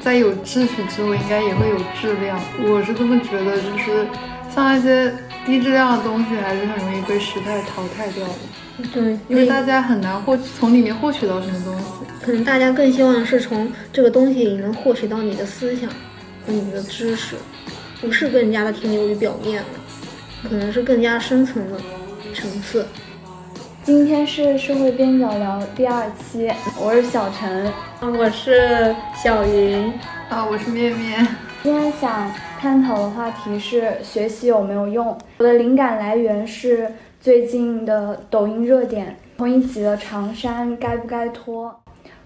在有秩序之后，应该也会有质量。我是这么觉得，就是像那些低质量的东西，还是很容易被时代淘汰掉的。对，因为大家很难获从里面获取到什么东西。可能大家更希望是从这个东西里能获取到你的思想和你的知识，不是更加的停留于表面了，可能是更加深层的层次。今天是社会边角聊第二期，我是小陈，我是小云，啊，我是面面。今天想探讨的话题是学习有没有用。我的灵感来源是最近的抖音热点，孔乙己的长衫该不该脱？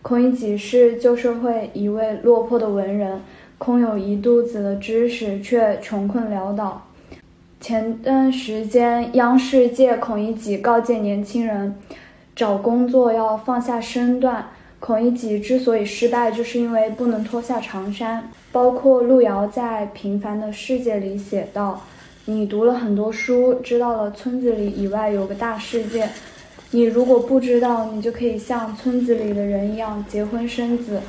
孔乙己是旧社会一位落魄的文人，空有一肚子的知识，却穷困潦倒。前段时间，央视借孔乙己告诫年轻人，找工作要放下身段。孔乙己之所以失败，就是因为不能脱下长衫。包括路遥在《平凡的世界》里写道：“你读了很多书，知道了村子里以外有个大世界。你如果不知道，你就可以像村子里的人一样结婚生子，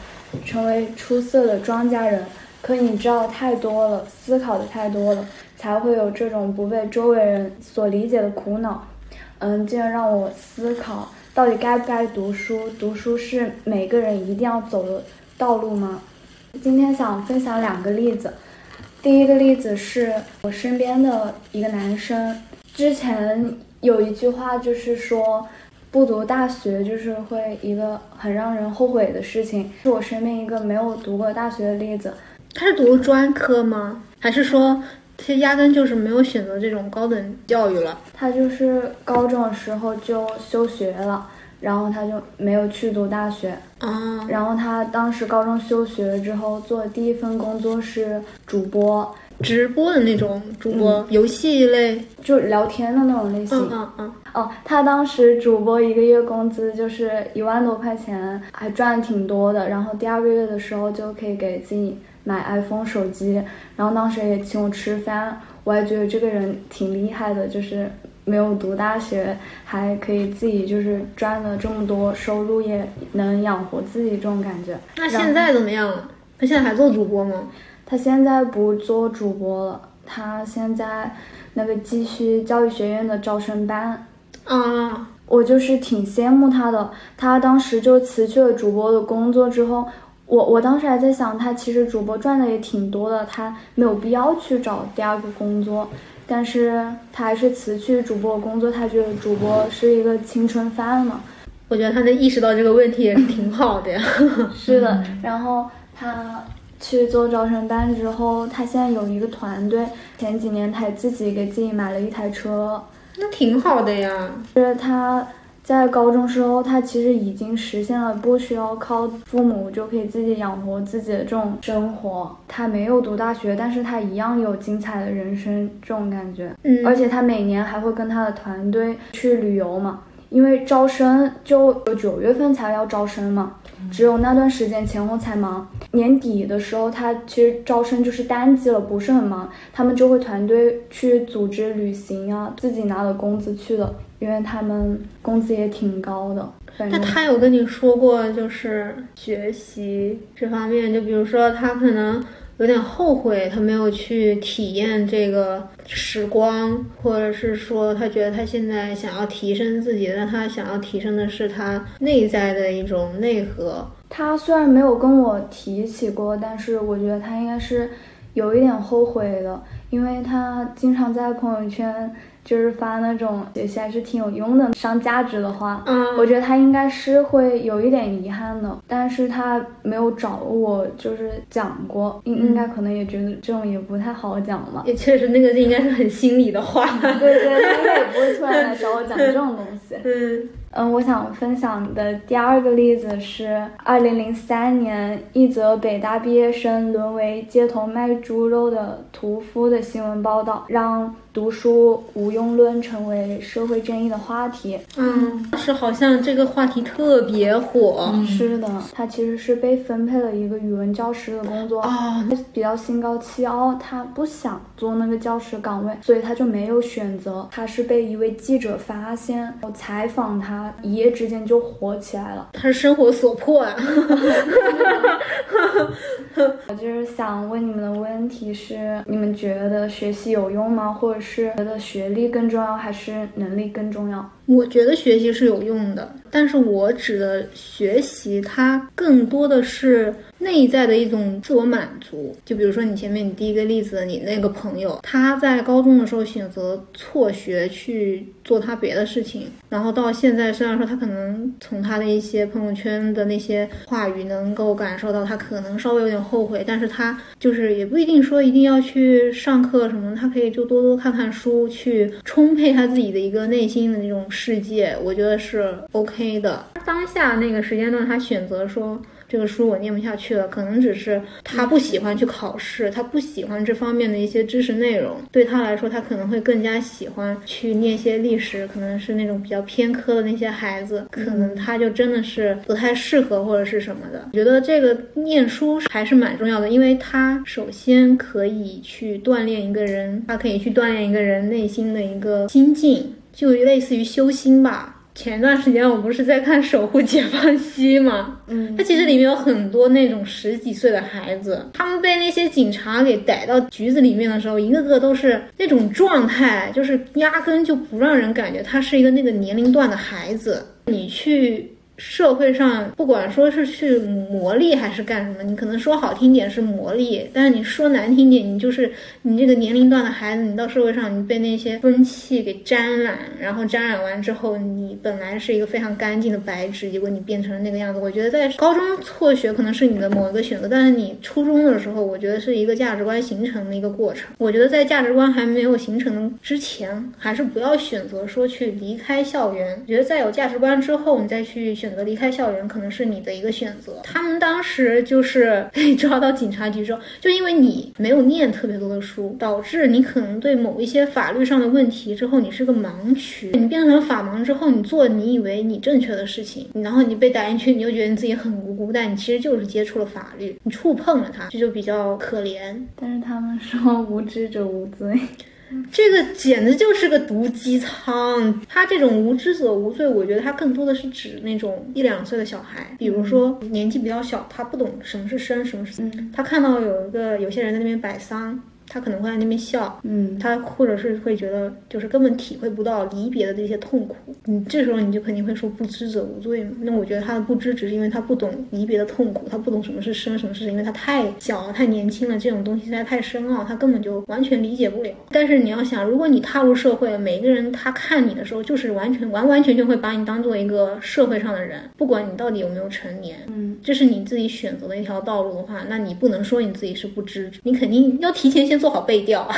成为出色的庄稼人。可你知道太多了，思考的太多了。”才会有这种不被周围人所理解的苦恼，嗯，进而让我思考到底该不该读书？读书是每个人一定要走的道路吗？今天想分享两个例子，第一个例子是我身边的一个男生，之前有一句话就是说，不读大学就是会一个很让人后悔的事情，是我身边一个没有读过大学的例子。他是读专科吗？还是说？他压根就是没有选择这种高等教育了，他就是高中的时候就休学了，然后他就没有去读大学。啊，然后他当时高中休学了之后，做的第一份工作是主播，直播的那种主播，游戏类，就聊天的那种类型。嗯嗯嗯。哦，他当时主播一个月工资就是一万多块钱，还赚挺多的。然后第二个月的时候就可以给自己。买 iPhone 手机，然后当时也请我吃饭，我还觉得这个人挺厉害的，就是没有读大学，还可以自己就是赚了这么多收入，也能养活自己这种感觉。那现在怎么样了？他现在还做主播吗？他现在不做主播了，他现在那个继续教育学院的招生班。啊，我就是挺羡慕他的，他当时就辞去了主播的工作之后。我我当时还在想，他其实主播赚的也挺多的，他没有必要去找第二个工作，但是他还是辞去主播工作，他觉得主播是一个青春饭嘛。我觉得他能意识到这个问题也是挺好的呀。是的，然后他去做招生班之后，他现在有一个团队，前几年他自己给自己买了一台车，那挺好的呀。就是他。在高中时候，他其实已经实现了不需要靠父母就可以自己养活自己的这种生活。他没有读大学，但是他一样有精彩的人生这种感觉。嗯，而且他每年还会跟他的团队去旅游嘛，因为招生就九月份才要招生嘛，只有那段时间前后才忙。年底的时候，他其实招生就是淡季了，不是很忙，他们就会团队去组织旅行啊，自己拿了工资去的。因为他们工资也挺高的。那他有跟你说过，就是学习这方面，就比如说他可能有点后悔，他没有去体验这个时光，或者是说他觉得他现在想要提升自己，但他想要提升的是他内在的一种内核。他虽然没有跟我提起过，但是我觉得他应该是有一点后悔的，因为他经常在朋友圈。就是发那种有些还是挺有用的、上价值的话，嗯，我觉得他应该是会有一点遗憾的，但是他没有找我，就是讲过，应应该可能也觉得这种也不太好讲嘛。也确实，那个应该是很心里的话，对对，他应该也不会突然来找我讲这种东西。嗯嗯，我想分享的第二个例子是，二零零三年一则北大毕业生沦为街头卖猪肉的屠夫的新闻报道，让。读书无用论成为社会争议的话题。嗯，是好像这个话题特别火。是的，他其实是被分配了一个语文教师的工作啊，他比较心高气傲，他不想做那个教师岗位，所以他就没有选择。他是被一位记者发现，我采访他，一夜之间就火起来了。他是生活所迫啊。我就是想问你们的问题是：你们觉得学习有用吗？或者是觉得学历更重要，还是能力更重要？我觉得学习是有用的，但是我指的学习，它更多的是内在的一种自我满足。就比如说你前面你第一个例子，你那个朋友，他在高中的时候选择辍学去做他别的事情，然后到现在，虽然说他可能从他的一些朋友圈的那些话语能够感受到他可能稍微有点后悔，但是他就是也不一定说一定要去上课什么，他可以就多多看看书，去充沛他自己的一个内心的那种。世界，我觉得是 OK 的。当下那个时间段，他选择说这个书我念不下去了，可能只是他不喜欢去考试，他不喜欢这方面的一些知识内容。对他来说，他可能会更加喜欢去念些历史，可能是那种比较偏科的那些孩子，可能他就真的是不太适合或者是什么的。我觉得这个念书还是蛮重要的，因为他首先可以去锻炼一个人，他可以去锻炼一个人内心的一个心境。就类似于修心吧。前段时间我不是在看《守护解放西》吗？嗯，它其实里面有很多那种十几岁的孩子，他们被那些警察给逮到局子里面的时候，一个个都是那种状态，就是压根就不让人感觉他是一个那个年龄段的孩子。你去。社会上不管说是去磨砺还是干什么，你可能说好听点是磨砺，但是你说难听点，你就是你这个年龄段的孩子，你到社会上你被那些风气给沾染，然后沾染完之后，你本来是一个非常干净的白纸，结果你变成了那个样子。我觉得在高中辍学可能是你的某一个选择，但是你初中的时候，我觉得是一个价值观形成的一个过程。我觉得在价值观还没有形成之前，还是不要选择说去离开校园。我觉得在有价值观之后，你再去。选择离开校园可能是你的一个选择。他们当时就是 被抓到警察局之后，就因为你没有念特别多的书，导致你可能对某一些法律上的问题之后你是个盲区。你变成法盲之后，你做你以为你正确的事情，然后你被逮进去，你就觉得你自己很无辜，但你其实就是接触了法律，你触碰了它，这就比较可怜。但是他们说无知者无罪。这个简直就是个毒鸡汤。他这种无知者无罪，我觉得他更多的是指那种一两岁的小孩，比如说年纪比较小，他不懂什么是生，什么是死。他看到有一个有些人在那边摆丧。他可能会在那边笑，嗯，他或者是会觉得就是根本体会不到离别的这些痛苦，你这时候你就肯定会说不知者无罪嘛。那我觉得他的不知只是因为他不懂离别的痛苦，他不懂什么是生，什么是因为他太小了，太年轻了，这种东西实在太深奥，他根本就完全理解不了。但是你要想，如果你踏入社会，每个人他看你的时候，就是完全完完全全会把你当做一个社会上的人，不管你到底有没有成年，嗯，这是你自己选择的一条道路的话，那你不能说你自己是不知，你肯定要提前先。做好背调，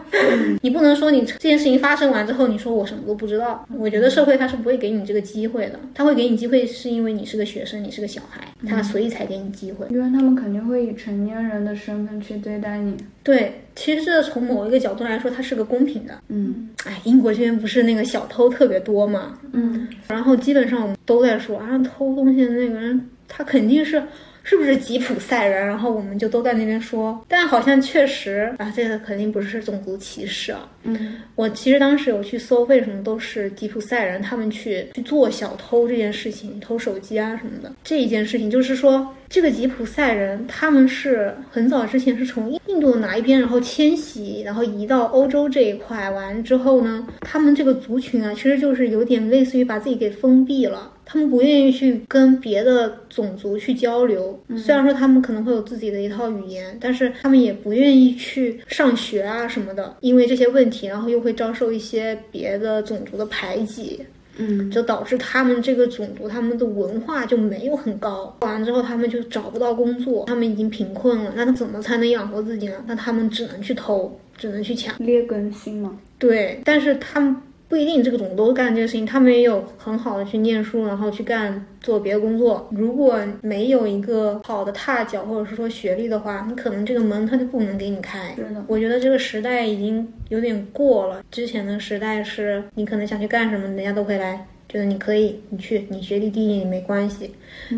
你不能说你这件事情发生完之后，你说我什么都不知道。我觉得社会他是不会给你这个机会的，他会给你机会是因为你是个学生，你是个小孩，他所以才给你机会。因为他们肯定会以成年人的身份去对待你。对，其实这从某一个角度来说，它是个公平的。嗯，哎，英国这边不是那个小偷特别多嘛？嗯，然后基本上我们都在说啊，偷东西的那个人，他肯定是。是不是吉普赛人？然后我们就都在那边说，但好像确实啊，这个肯定不是种族歧视啊。嗯，我其实当时有去搜，为什么都是吉普赛人他们去去做小偷这件事情，偷手机啊什么的。这一件事情，就是说这个吉普赛人他们是很早之前是从印度的哪一边，然后迁徙，然后移到欧洲这一块，完之后呢，他们这个族群啊，其实就是有点类似于把自己给封闭了。他们不愿意去跟别的种族去交流，虽然说他们可能会有自己的一套语言，但是他们也不愿意去上学啊什么的，因为这些问题，然后又会遭受一些别的种族的排挤，嗯，就导致他们这个种族他们的文化就没有很高，完了之后他们就找不到工作，他们已经贫困了，那他怎么才能养活自己呢？那他们只能去偷，只能去抢，劣根性嘛。对，但是他们。不一定这个种都干这个事情，他们也有很好的去念书，然后去干做别的工作。如果没有一个好的踏脚，或者是说学历的话，你可能这个门他就不能给你开。是的，我觉得这个时代已经有点过了。之前的时代是你可能想去干什么，人家都会来，觉得你可以，你去，你学历低也没关系。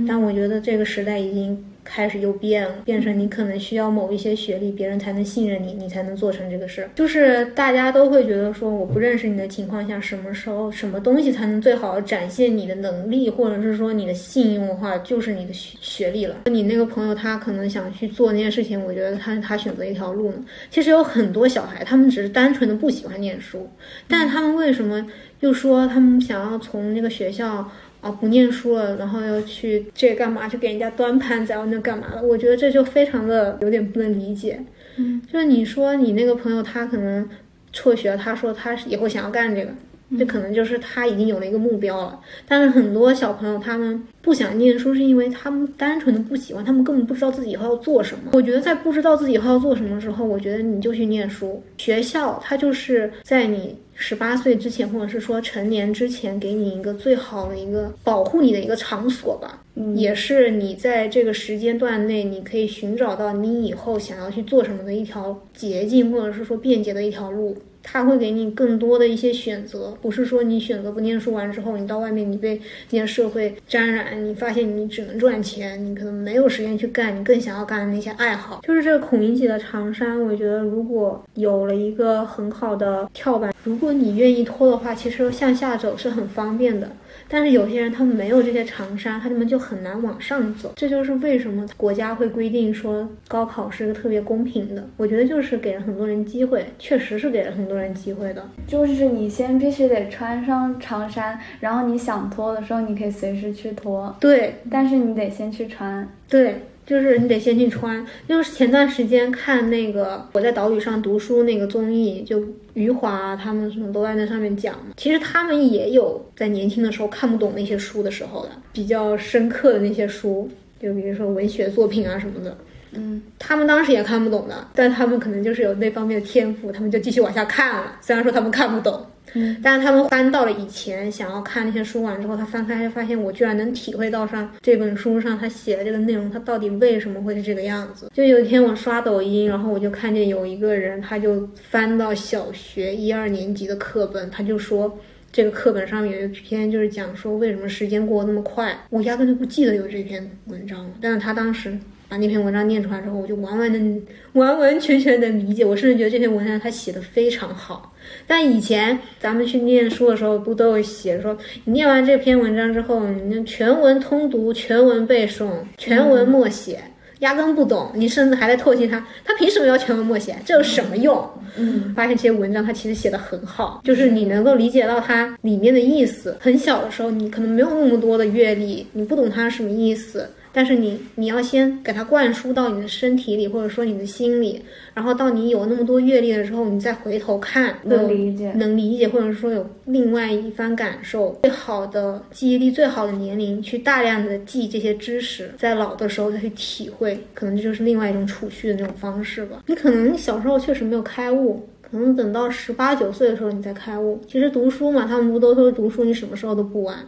但我觉得这个时代已经开始又变了，变成你可能需要某一些学历，别人才能信任你，你才能做成这个事儿。就是大家都会觉得说，我不认识你的情况下，什么时候什么东西才能最好的展现你的能力，或者是说你的信用的话，就是你的学学历了。你那个朋友他可能想去做那件事情，我觉得他他选择一条路呢。其实有很多小孩，他们只是单纯的不喜欢念书，但他们为什么又说他们想要从那个学校？啊，不念书了，然后要去这干嘛？去给人家端盘子，然后那干嘛的？我觉得这就非常的有点不能理解。嗯，就是你说你那个朋友他可能辍学，他说他以后想要干这个，这可能就是他已经有了一个目标了。但是很多小朋友他们不想念书，是因为他们单纯的不喜欢，他们根本不知道自己以后要做什么。我觉得在不知道自己以后要做什么的时候，我觉得你就去念书。学校它就是在你。十八岁之前，或者是说成年之前，给你一个最好的一个保护你的一个场所吧，也是你在这个时间段内，你可以寻找到你以后想要去做什么的一条捷径，或者是说便捷的一条路。他会给你更多的一些选择，不是说你选择不念书完之后，你到外面你被那些社会沾染，你发现你只能赚钱，你可能没有时间去干你更想要干的那些爱好。就是这个孔乙己的长衫，我觉得如果有了一个很好的跳板，如果你愿意脱的话，其实向下走是很方便的。但是有些人他们没有这些长衫，他们就很难往上走。这就是为什么国家会规定说高考是个特别公平的。我觉得就是给了很多人机会，确实是给了很多人机会的。就是你先必须得穿上长衫，然后你想脱的时候，你可以随时去脱。对，但是你得先去穿。对。就是你得先去穿，就是前段时间看那个我在岛屿上读书那个综艺，就余华他们什么都在那上面讲。其实他们也有在年轻的时候看不懂那些书的时候的，比较深刻的那些书，就比如说文学作品啊什么的。嗯，他们当时也看不懂的，但他们可能就是有那方面的天赋，他们就继续往下看了。虽然说他们看不懂。嗯，但是他们翻到了以前想要看那些书完之后，他翻开就发现我居然能体会到上这本书上他写的这个内容，他到底为什么会是这个样子？就有一天我刷抖音，然后我就看见有一个人，他就翻到小学一二年级的课本，他就说这个课本上面有一篇就是讲说为什么时间过得那么快，我压根就不记得有这篇文章了，但是他当时。把那篇文章念出来之后，我就完完的、完完全全的理解。我甚至觉得这篇文章他写的非常好。但以前咱们去念书的时候，不都有写说，你念完这篇文章之后，你全文通读、全文背诵、全文默写，压根不懂，你甚至还在唾弃他。他凭什么要全文默写？这有什么用？嗯，发现这些文章他其实写的很好，就是你能够理解到它里面的意思。很小的时候，你可能没有那么多的阅历，你不懂它什么意思。但是你你要先给它灌输到你的身体里，或者说你的心里，然后到你有那么多阅历的时候，你再回头看，能理解，能理解，或者说有另外一番感受。最好的记忆力，最好的年龄，去大量的记这些知识，在老的时候再去体会，可能这就是另外一种储蓄的那种方式吧。你可能小时候确实没有开悟，可能等到十八九岁的时候你再开悟。其实读书嘛，他们不都说读书，你什么时候都不晚。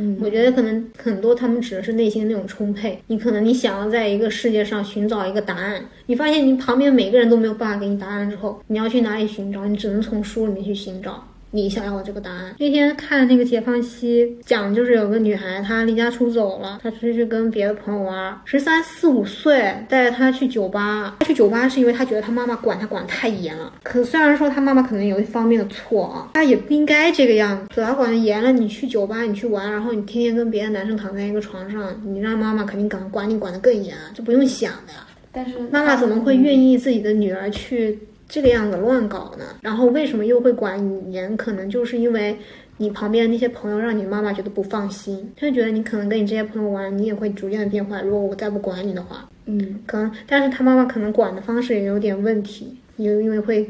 嗯，我觉得可能很多他们指的是内心的那种充沛。你可能你想要在一个世界上寻找一个答案，你发现你旁边每个人都没有办法给你答案之后，你要去哪里寻找？你只能从书里面去寻找。你想要的这个答案。那天看那个解放西讲，就是有个女孩，她离家出走了，她出去跟别的朋友玩，十三四五岁，带着她去酒吧。她去酒吧是因为她觉得她妈妈管她管得太严了。可虽然说她妈妈可能有一方面的错啊，她也不应该这个样子。她管得严了，你去酒吧你去玩，然后你天天跟别的男生躺在一个床上，你让妈妈肯定管管你管得更严，这不用想的呀。但是妈妈怎么会愿意自己的女儿去？这个样子乱搞呢，然后为什么又会管严？可能就是因为你旁边那些朋友让你妈妈觉得不放心，她就觉得你可能跟你这些朋友玩，你也会逐渐的变坏。如果我再不管你的话，嗯，可能，但是他妈妈可能管的方式也有点问题，因因为会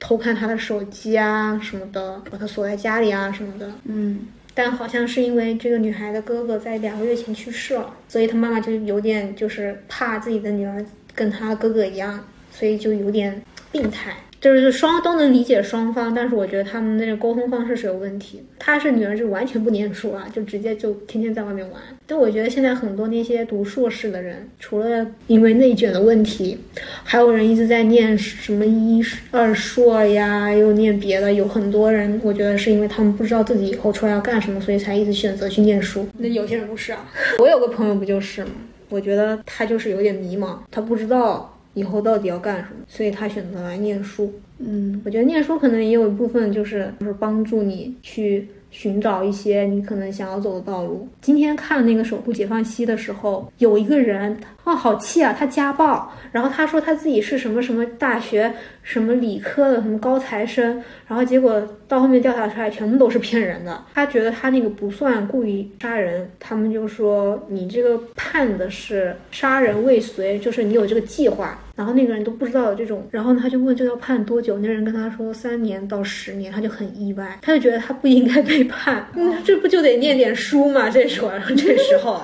偷看他的手机啊什么的，把他锁在家里啊什么的，嗯，但好像是因为这个女孩的哥哥在两个月前去世了，所以她妈妈就有点就是怕自己的女儿跟她哥哥一样，所以就有点。病态，就是双都能理解双方，但是我觉得他们那个沟通方式是有问题。他是女儿就完全不念书啊，就直接就天天在外面玩。但我觉得现在很多那些读硕士的人，除了因为内卷的问题，还有人一直在念什么一二硕呀，又念别的。有很多人，我觉得是因为他们不知道自己以后出来要干什么，所以才一直选择去念书。那有些人不是啊，我有个朋友不就是吗？我觉得他就是有点迷茫，他不知道。以后到底要干什么？所以他选择来念书。嗯，我觉得念书可能也有一部分就是就是帮助你去寻找一些你可能想要走的道路。今天看那个《守护解放西》的时候，有一个人，哦，好气啊！他家暴，然后他说他自己是什么什么大学什么理科的什么高材生，然后结果到后面调查出来全部都是骗人的。他觉得他那个不算故意杀人，他们就说你这个判的是杀人未遂，就是你有这个计划。然后那个人都不知道有这种，然后呢他就问这要判多久？那人跟他说三年到十年，他就很意外，他就觉得他不应该被判，嗯，这不就得念点书吗？这时候，然后这时候，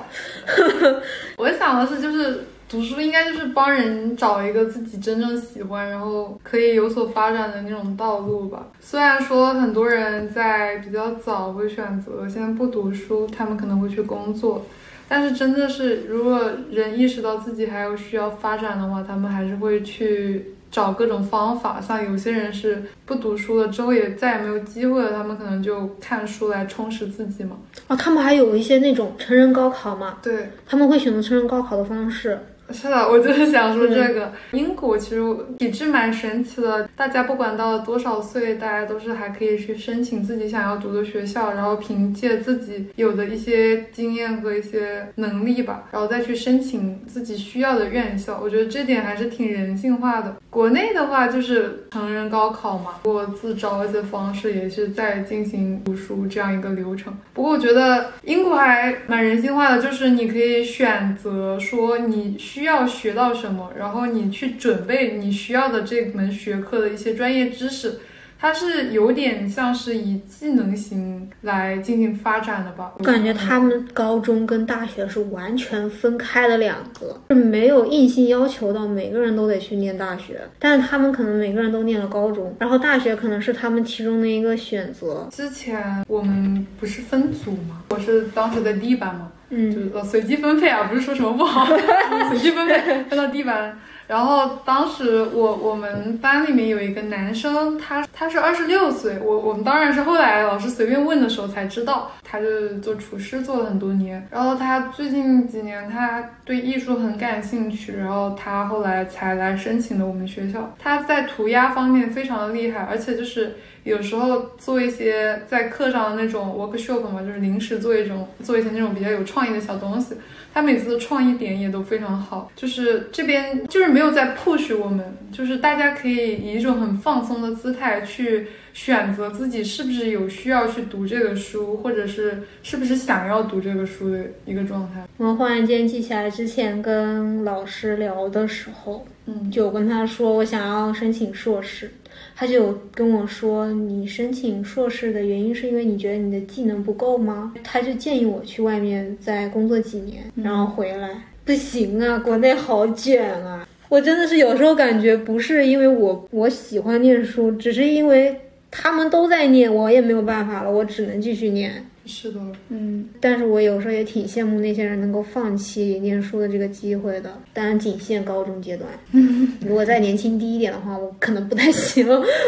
我想的是，就是读书应该就是帮人找一个自己真正喜欢，然后可以有所发展的那种道路吧。虽然说很多人在比较早会选择现在不读书，他们可能会去工作。但是真的是，如果人意识到自己还有需要发展的话，他们还是会去找各种方法。像有些人是不读书了之后也再也没有机会了，他们可能就看书来充实自己嘛。哦，他们还有一些那种成人高考嘛？对，他们会选择成人高考的方式。是的，我就是想说这个英国其实体制蛮神奇的，大家不管到了多少岁，大家都是还可以去申请自己想要读的学校，然后凭借自己有的一些经验和一些能力吧，然后再去申请自己需要的院校。我觉得这点还是挺人性化的。国内的话就是成人高考嘛，过自招一些方式也是在进行读书这样一个流程。不过我觉得英国还蛮人性化的，就是你可以选择说你。需要学到什么，然后你去准备你需要的这门学科的一些专业知识，它是有点像是以技能型来进行发展的吧？我感觉他们高中跟大学是完全分开的两个，是没有硬性要求到每个人都得去念大学，但是他们可能每个人都念了高中，然后大学可能是他们其中的一个选择。之前我们不是分组吗？我是当时在 D 班嘛。嗯，就是呃随机分配啊，不是说什么不好，随机分配 分到 D 班。然后当时我我们班里面有一个男生，他他是二十六岁，我我们当然是后来老师随便问的时候才知道，他就做厨师做了很多年。然后他最近几年他对艺术很感兴趣，然后他后来才来申请的我们学校。他在涂鸦方面非常的厉害，而且就是。有时候做一些在课上的那种 workshop 嘛，就是临时做一种做一些那种比较有创意的小东西，他每次的创意点也都非常好。就是这边就是没有在 push 我们，就是大家可以以一种很放松的姿态去选择自己是不是有需要去读这个书，或者是是不是想要读这个书的一个状态。我忽然间记起来之前跟老师聊的时候，嗯，就跟他说我想要申请硕士。他就跟我说：“你申请硕士的原因是因为你觉得你的技能不够吗？”他就建议我去外面再工作几年，然后回来。不行啊，国内好卷啊！我真的是有时候感觉不是因为我我喜欢念书，只是因为他们都在念，我也没有办法了，我只能继续念。是的，嗯，但是我有时候也挺羡慕那些人能够放弃念书的这个机会的，当然仅限高中阶段。如果再年轻低一点的话，我可能不太行。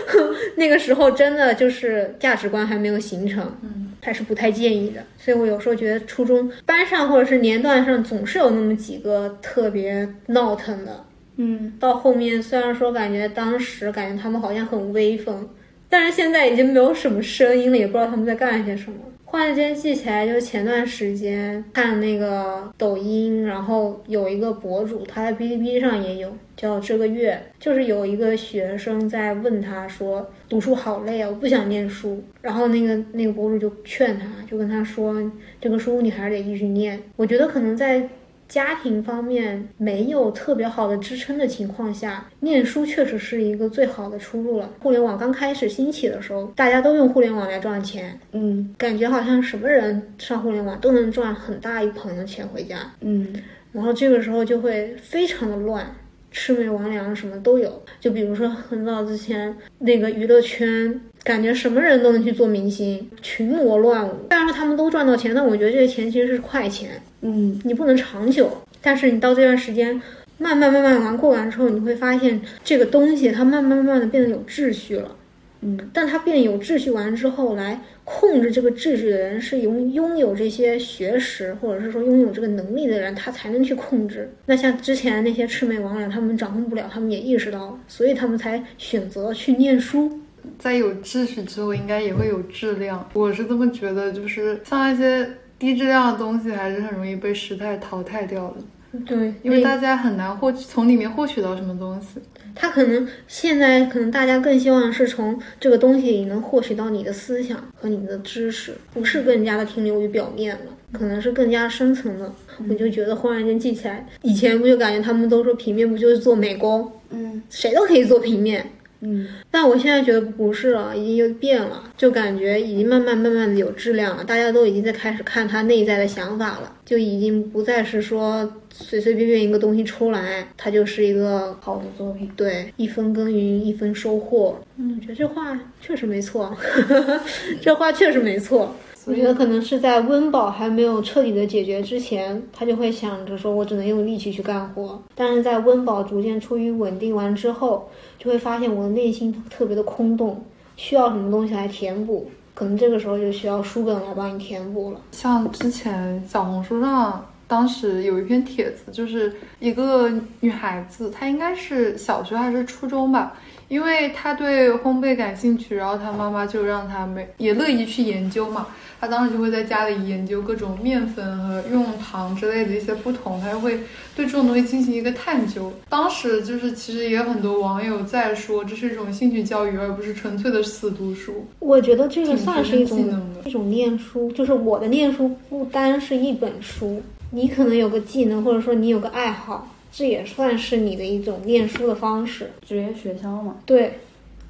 那个时候真的就是价值观还没有形成，嗯，还是不太建议的。所以我有时候觉得初中班上或者是年段上总是有那么几个特别闹腾的，嗯，到后面虽然说感觉当时感觉他们好像很威风，但是现在已经没有什么声音了，也不知道他们在干些什么。突然间记起来，就是前段时间看那个抖音，然后有一个博主，他在哔哩哔哩上也有，叫这个月，就是有一个学生在问他说，读书好累啊，我不想念书。然后那个那个博主就劝他，就跟他说，这个书你还是得继续念。我觉得可能在。家庭方面没有特别好的支撑的情况下，念书确实是一个最好的出路了。互联网刚开始兴起的时候，大家都用互联网来赚钱，嗯，感觉好像什么人上互联网都能赚很大一盆的钱回家，嗯，然后这个时候就会非常的乱。魑魅魍魉什么都有。就比如说很早之前那个娱乐圈，感觉什么人都能去做明星，群魔乱舞。虽然说他们都赚到钱，但我觉得这些钱其实是快钱，嗯，你不能长久。但是你到这段时间。慢慢慢慢玩过完之后，你会发现这个东西它慢慢慢慢的变得有秩序了。嗯，但它变有秩序完之后，来控制这个秩序的人是拥拥有这些学识或者是说拥有这个能力的人，他才能去控制。那像之前那些魑魅魍魉，他们掌控不了，他们也意识到了，所以他们才选择去念书。在有秩序之后，应该也会有质量。我是这么觉得，就是像一些低质量的东西，还是很容易被时代淘汰掉的。对，因为大家很难获取从里面获取到什么东西。他可能现在可能大家更希望是从这个东西里能获取到你的思想和你的知识，不是更加的停留于表面了，可能是更加深层的。我就觉得忽然间记起来，以前不就感觉他们都说平面不就是做美工，嗯，谁都可以做平面。嗯，但我现在觉得不是了，已经又变了，就感觉已经慢慢慢慢的有质量了，大家都已经在开始看他内在的想法了，就已经不再是说随随便便一个东西出来，它就是一个好的作品。对，一分耕耘一分收获。嗯，我觉得这话确实没错，这话确实没错。我觉得可能是在温饱还没有彻底的解决之前，他就会想着说，我只能用力气去干活。但是在温饱逐渐处于稳定完之后，就会发现我的内心特别的空洞，需要什么东西来填补。可能这个时候就需要书本来帮你填补了。像之前小红书上，当时有一篇帖子，就是一个女孩子，她应该是小学还是初中吧。因为他对烘焙感兴趣，然后他妈妈就让他没也乐意去研究嘛。他当时就会在家里研究各种面粉和用糖之类的一些不同，他就会对这种东西进行一个探究。当时就是其实也有很多网友在说，这是一种兴趣教育，而不是纯粹的死读书。我觉得这个算是一种技能一种念书，就是我的念书不单是一本书，你可能有个技能，或者说你有个爱好。这也算是你的一种念书的方式。职业学校嘛，对，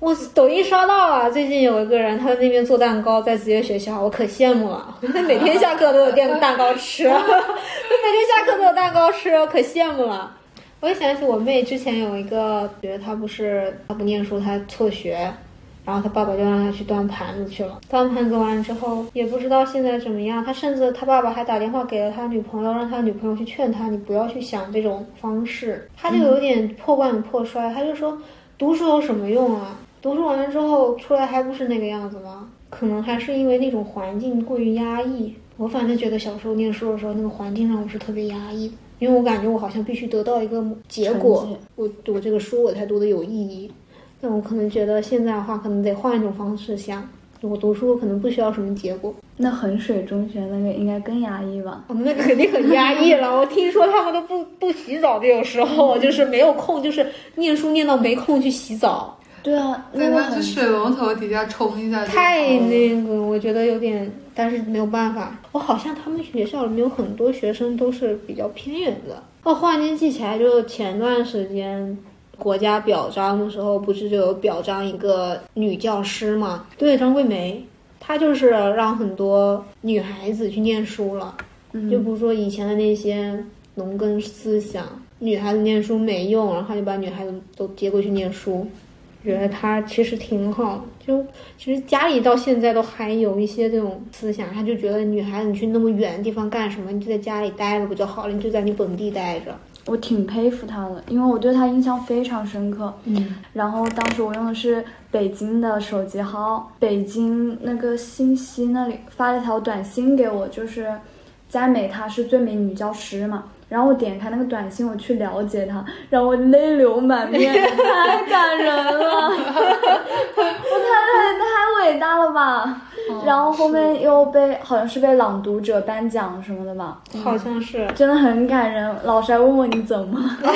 我抖音刷到了，最近有一个人他在那边做蛋糕，在职业学校，我可羡慕了。他每天下课都有电蛋糕吃，他每天下课都有蛋糕吃，我可羡慕了。我就想起我妹之前有一个，觉得她不是她不念书，她辍学。然后他爸爸就让他去端盘子去了。端盘子完之后，也不知道现在怎么样。他甚至他爸爸还打电话给了他女朋友，让他女朋友去劝他，你不要去想这种方式。他就有点破罐子破摔，他就说读书有什么用啊？读书完了之后出来还不是那个样子吗？可能还是因为那种环境过于压抑。我反正觉得小时候念书的时候，那个环境让我是特别压抑的，因为我感觉我好像必须得到一个结果，我我这个书我才读的有意义。但我可能觉得现在的话，可能得换一种方式想。我读书可能不需要什么结果。那衡水中学那个应该更压抑吧？哦，那个肯定很压抑了。我听说他们都不不洗澡，有时候 就是没有空，就是念书念到没空去洗澡。对啊，在那个去水龙头底下冲一下。太那个，我觉得有点，但是没有办法。我好像他们学校里面有很多学生都是比较偏远的。哦，忽然间记起来，就前段时间。国家表彰的时候，不是就有表彰一个女教师嘛？对，张桂梅，她就是让很多女孩子去念书了，就不说以前的那些农耕思想，女孩子念书没用，然后就把女孩子都接过去念书，觉得她其实挺好。就其实家里到现在都还有一些这种思想，他就觉得女孩子你去那么远的地方干什么？你就在家里待着不就好了？你就在你本地待着。我挺佩服他的，因为我对他印象非常深刻。嗯，然后当时我用的是北京的手机号，北京那个信息那里发了条短信给我，就是佳美她是最美女教师嘛。然后我点开那个短信，我去了解他，然后我泪流满面，太感人了，我太太太伟大了吧！然后后面又被好像是被朗读者颁奖什么的吧，好像是，真的很感人。老师还问我你怎么了，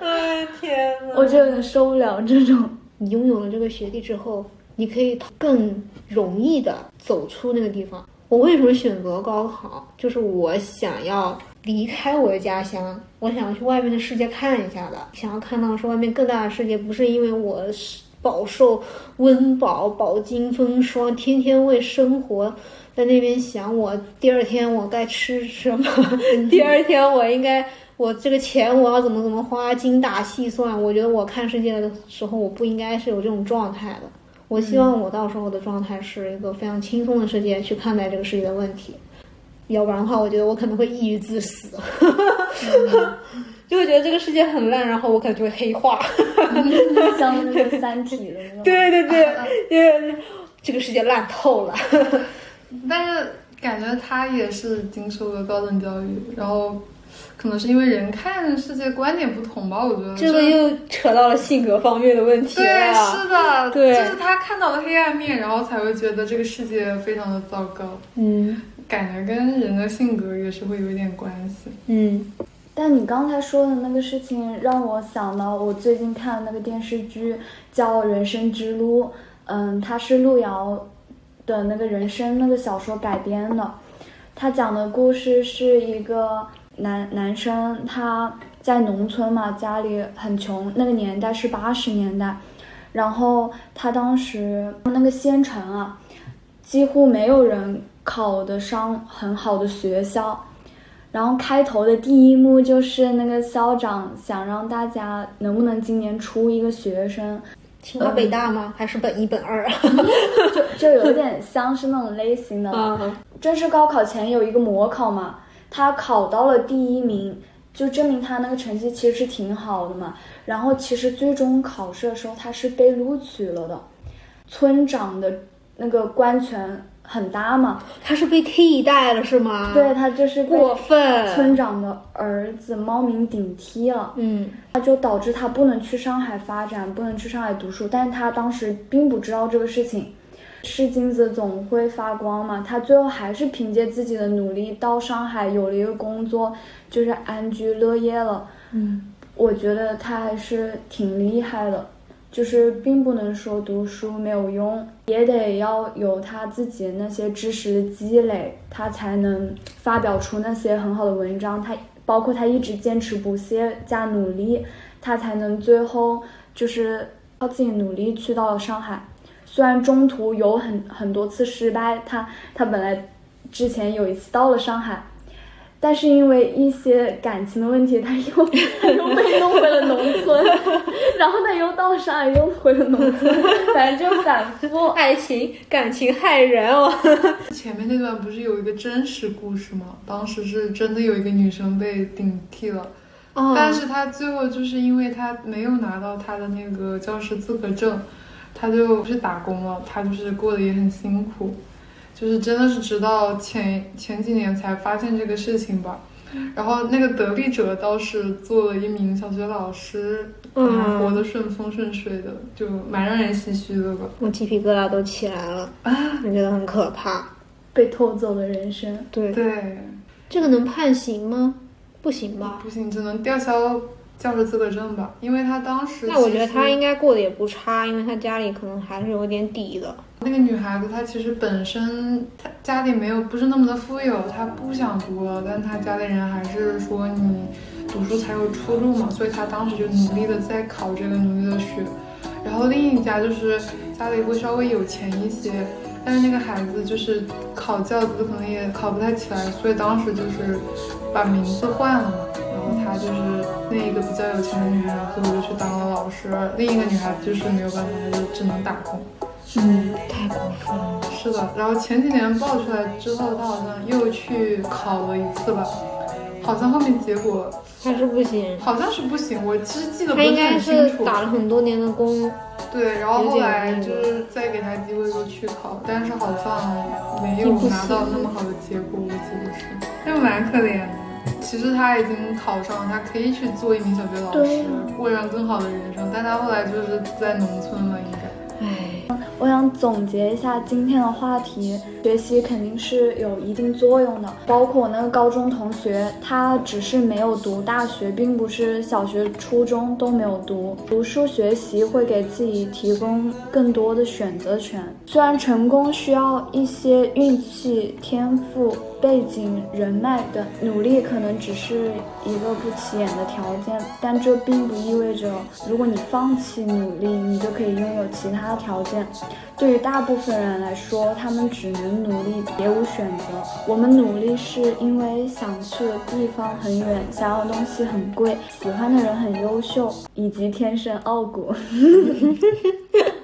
哎天呐，我就有点受不了这种。你拥有了这个学历之后，你可以更容易的走出那个地方。我为什么选择高考？就是我想要离开我的家乡，我想要去外面的世界看一下的，想要看到是外面更大的世界。不是因为我是饱受温饱、饱经风霜，天天为生活在那边想，我第二天我该吃什么，第二天我应该我这个钱我要怎么怎么花，精打细算。我觉得我看世界的时候，我不应该是有这种状态的。我希望我到时候的状态是一个非常轻松的世界去看待这个世界的问题，要不然的话，我觉得我可能会抑郁致死，就会觉得这个世界很烂，然后我可能就会黑化。像那个《三体》的那种。对对对，因为这个世界烂透了。但是感觉他也是经受了高等教育，然后可能是因为人看世界观点不同吧，我觉得这个又扯到了性格方面的问题对，是的，对就是他看到了黑暗面，然后才会觉得这个世界非常的糟糕。嗯感觉跟人的性格也是会有一点关系。嗯但你刚才说的那个事情，让我想到我最近看的那个电视剧叫《人生之路》，嗯，它是路遥的那个人生那个小说改编的。他讲的故事是一个男男生，他在农村嘛，家里很穷，那个年代是八十年代，然后他当时那个县城啊，几乎没有人考得上很好的学校。然后开头的第一幕就是那个校长想让大家能不能今年出一个学生，清华北大吗？还是本一本二啊？就就有点像是那种类型的。嗯正式高考前有一个模考嘛，他考到了第一名，就证明他那个成绩其实是挺好的嘛。然后其实最终考试的时候他是被录取了的，村长的那个官权很大嘛，他是被替代了是吗？对，他就是过分。村长的儿子冒名顶替了。嗯那就导致他不能去上海发展，不能去上海读书。但是他当时并不知道这个事情，是金子总会发光嘛。他最后还是凭借自己的努力到上海有了一个工作，就是安居乐业了。嗯我觉得他还是挺厉害的，就是并不能说读书没有用，也得要有他自己那些知识的积累，他才能发表出那些很好的文章。他包括他一直坚持不懈加努力，他才能最后就是靠自己努力去到了上海。虽然中途有很很多次失败，他他本来之前有一次到了上海，但是因为一些感情的问题，他又 他又被弄回了农村，然后他又到上海，又回了农村，反正就反复。爱情感情害人哦。前面那段不是有一个真实故事吗？当时是真的有一个女生被顶替了，哦但是她最后就是因为她没有拿到她的那个教师资格证，她就是打工了，他就是过得也很辛苦，就是真的是直到前前几年才发现这个事情吧。然后那个得利者倒是做了一名小学老师，嗯还活得顺风顺水的，就蛮让人唏嘘的吧。我鸡皮疙瘩都起来了啊，我觉得很可怕。被偷走了人生，对，对，这个能判刑吗？不行吧？不行，只能吊销教师资格证吧，因为他当时那我觉得他应该过得也不差，因为他家里可能还是有点底的。那个女孩子，她其实本身她家里没有不是那么的富有，她不想读了，但她家里人还是说你读书才有出路嘛，所以她当时就努力的在考这个，努力的学。然后另一家就是家里会稍微有钱一些，但是那个孩子就是考教资可能也考不太起来，所以当时就是把名字换了嘛。她就是那一个比较有钱的女孩，最后就去当了老师，另一个女孩子就是没有办法，她就只能打工。嗯，太过分了。是的，然后前几年爆出来之后，她好像又去考了一次吧，好像后面结果还是不行。好像是不行，我其实记得不是很清楚。是打了很多年的工，对，然后后来就是再给他机会说去考，但是好像没有拿到那么好的结果，我记得是，就蛮可怜的。其实他已经考上了，他可以去做一名小学老师对，过上更好的人生，但他后来就是在农村了，应该。唉，我想总结一下今天的话题，学习肯定是有一定作用的。包括我那个高中同学，他只是没有读大学，并不是小学、初中都没有读。读书学习会给自己提供更多的选择权。虽然成功需要一些运气、天赋，背景、人脉等，努力可能只是一个不起眼的条件，但这并不意味着，如果你放弃努力，你就可以拥有其他条件。对于大部分人来说，他们只能努力，别无选择。我们努力是因为想去的地方很远，想要的东西很贵，喜欢的人很优秀，以及天生傲骨。